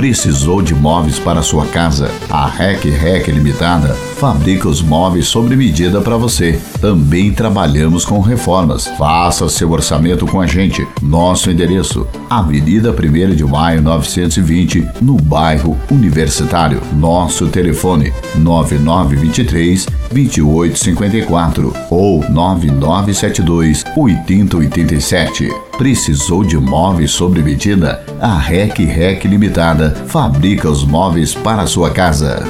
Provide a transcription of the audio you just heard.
Precisou de móveis para sua casa? A Rec Rec Limitada fabrica os móveis sob medida para você. Também trabalhamos com reformas. Faça seu orçamento com a gente. Nosso endereço: Avenida 1 de Maio 920, no bairro Universitário. Nosso telefone: 9923 2854 ou 9972 8087. Precisou de móveis sobre medida? A Rec Rec Limitada fabrica os móveis para a sua casa.